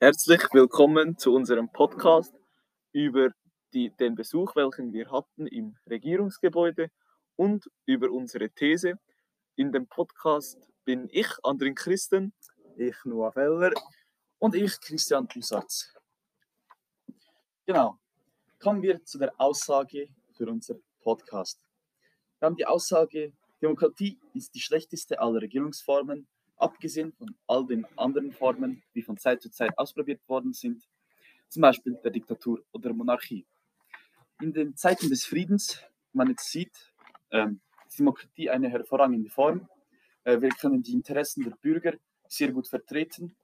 Herzlich willkommen zu unserem Podcast über die, den Besuch, welchen wir hatten im Regierungsgebäude und über unsere These. In dem Podcast bin ich, Andrin Christen, ich, Noah Feller und ich, Christian Busatz. Genau, kommen wir zu der Aussage für unseren Podcast. Wir haben die Aussage, Demokratie ist die schlechteste aller Regierungsformen abgesehen von all den anderen Formen, die von Zeit zu Zeit ausprobiert worden sind, zum Beispiel der Diktatur oder Monarchie. In den Zeiten des Friedens, man jetzt sieht, ähm, ist Demokratie eine hervorragende Form. Äh, wir können die Interessen der Bürger sehr gut vertreten.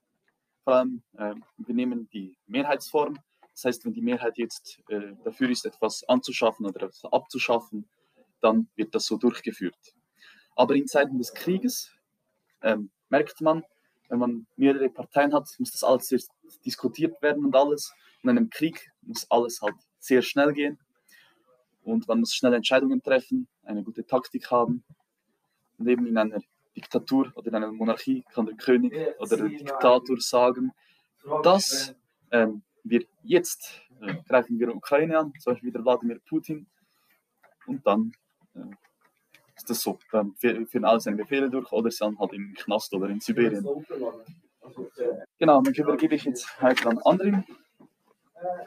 Vor allem, äh, wir nehmen die Mehrheitsform. Das heißt, wenn die Mehrheit jetzt äh, dafür ist, etwas anzuschaffen oder etwas abzuschaffen, dann wird das so durchgeführt. Aber in Zeiten des Krieges ähm, merkt man, wenn man mehrere Parteien hat, muss das alles sehr diskutiert werden und alles. In einem Krieg muss alles halt sehr schnell gehen. Und man muss schnell Entscheidungen treffen, eine gute Taktik haben. Und eben in einer Diktatur oder in einer Monarchie kann der König oder der Diktator sagen, dass ähm, wir jetzt äh, greifen wir Ukraine an, zum Beispiel wieder Wladimir Putin. Und dann äh, ist das so. Führen alle seine Befehle durch oder sind halt im Knast oder in Sibirien. Genau, dann übergebe ich jetzt weiter an Andrin.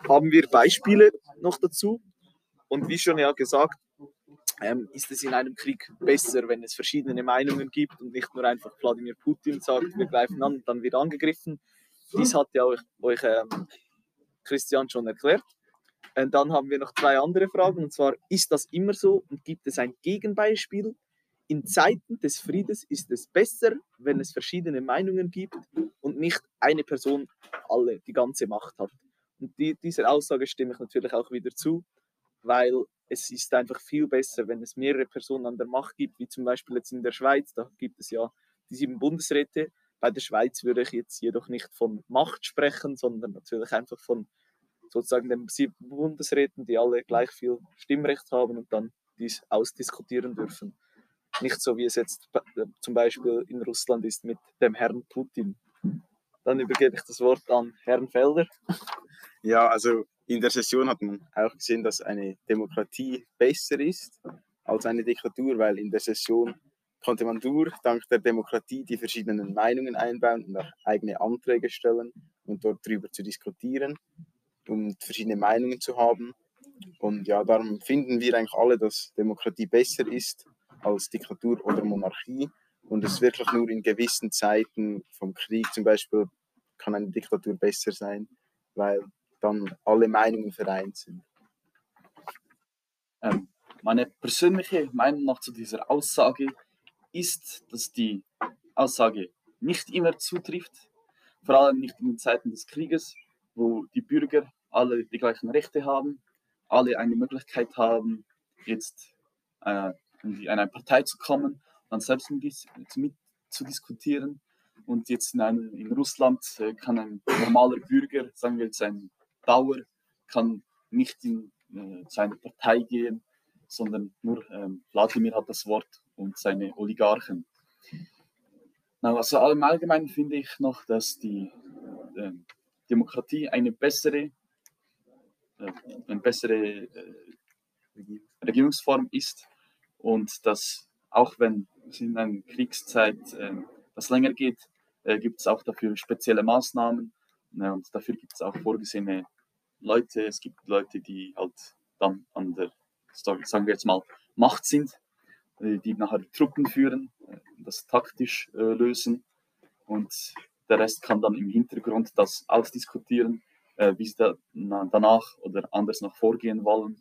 Haben wir Beispiele noch dazu? Und wie schon ja gesagt, ähm, ist es in einem Krieg besser, wenn es verschiedene Meinungen gibt und nicht nur einfach Wladimir Putin sagt, wir greifen an und dann wird angegriffen. Dies hat ja euch, euch ähm, Christian schon erklärt. Und dann haben wir noch zwei andere Fragen, und zwar, ist das immer so und gibt es ein Gegenbeispiel? In Zeiten des Friedens ist es besser, wenn es verschiedene Meinungen gibt und nicht eine Person alle, die ganze Macht hat. Und die, dieser Aussage stimme ich natürlich auch wieder zu, weil es ist einfach viel besser, wenn es mehrere Personen an der Macht gibt, wie zum Beispiel jetzt in der Schweiz, da gibt es ja die sieben Bundesräte. Bei der Schweiz würde ich jetzt jedoch nicht von Macht sprechen, sondern natürlich einfach von sozusagen den sieben Bundesräten, die alle gleich viel Stimmrecht haben und dann dies ausdiskutieren dürfen. Nicht so wie es jetzt äh, zum Beispiel in Russland ist mit dem Herrn Putin. Dann übergebe ich das Wort an Herrn Felder. Ja, also in der Session hat man auch gesehen, dass eine Demokratie besser ist als eine Diktatur, weil in der Session konnte man durch, dank der Demokratie, die verschiedenen Meinungen einbauen und auch eigene Anträge stellen und dort drüber zu diskutieren und verschiedene Meinungen zu haben. Und ja, darum finden wir eigentlich alle, dass Demokratie besser ist als Diktatur oder Monarchie. Und es wirklich nur in gewissen Zeiten vom Krieg zum Beispiel kann eine Diktatur besser sein, weil dann alle Meinungen vereint sind. Ähm, meine persönliche Meinung noch zu dieser Aussage ist, dass die Aussage nicht immer zutrifft, vor allem nicht in den Zeiten des Krieges, wo die Bürger alle die gleichen Rechte haben, alle eine Möglichkeit haben, jetzt äh, in eine Partei zu kommen, dann selbst mit, zu diskutieren. Und jetzt in, einem, in Russland äh, kann ein normaler Bürger, sagen wir jetzt ein Dauer, kann nicht in äh, seine Partei gehen, sondern nur ähm, Wladimir hat das Wort und seine Oligarchen. Also im Allgemeinen finde ich noch, dass die äh, Demokratie eine bessere eine bessere äh, Regierungsform ist und dass auch wenn es in einer Kriegszeit äh, das länger geht, gibt es auch dafür spezielle Maßnahmen und dafür gibt es auch vorgesehene Leute. Es gibt Leute, die halt dann an der, sagen wir jetzt mal, Macht sind, die nachher Truppen führen, das taktisch lösen und der Rest kann dann im Hintergrund das ausdiskutieren äh, wie sie da, na, danach oder anders noch vorgehen wollen,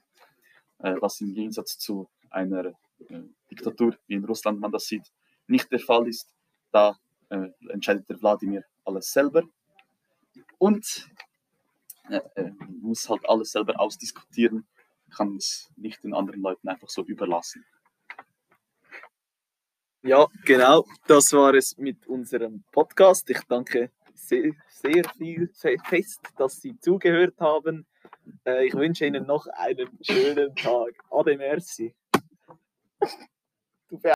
äh, was im Gegensatz zu einer äh, Diktatur, wie in Russland man das sieht, nicht der Fall ist. Da äh, entscheidet der Wladimir alles selber und äh, äh, muss halt alles selber ausdiskutieren, kann es nicht den anderen Leuten einfach so überlassen. Ja, genau, das war es mit unserem Podcast. Ich danke sehr, sehr viel fest, dass Sie zugehört haben. Äh, ich wünsche Ihnen noch einen schönen Tag. Ade, merci.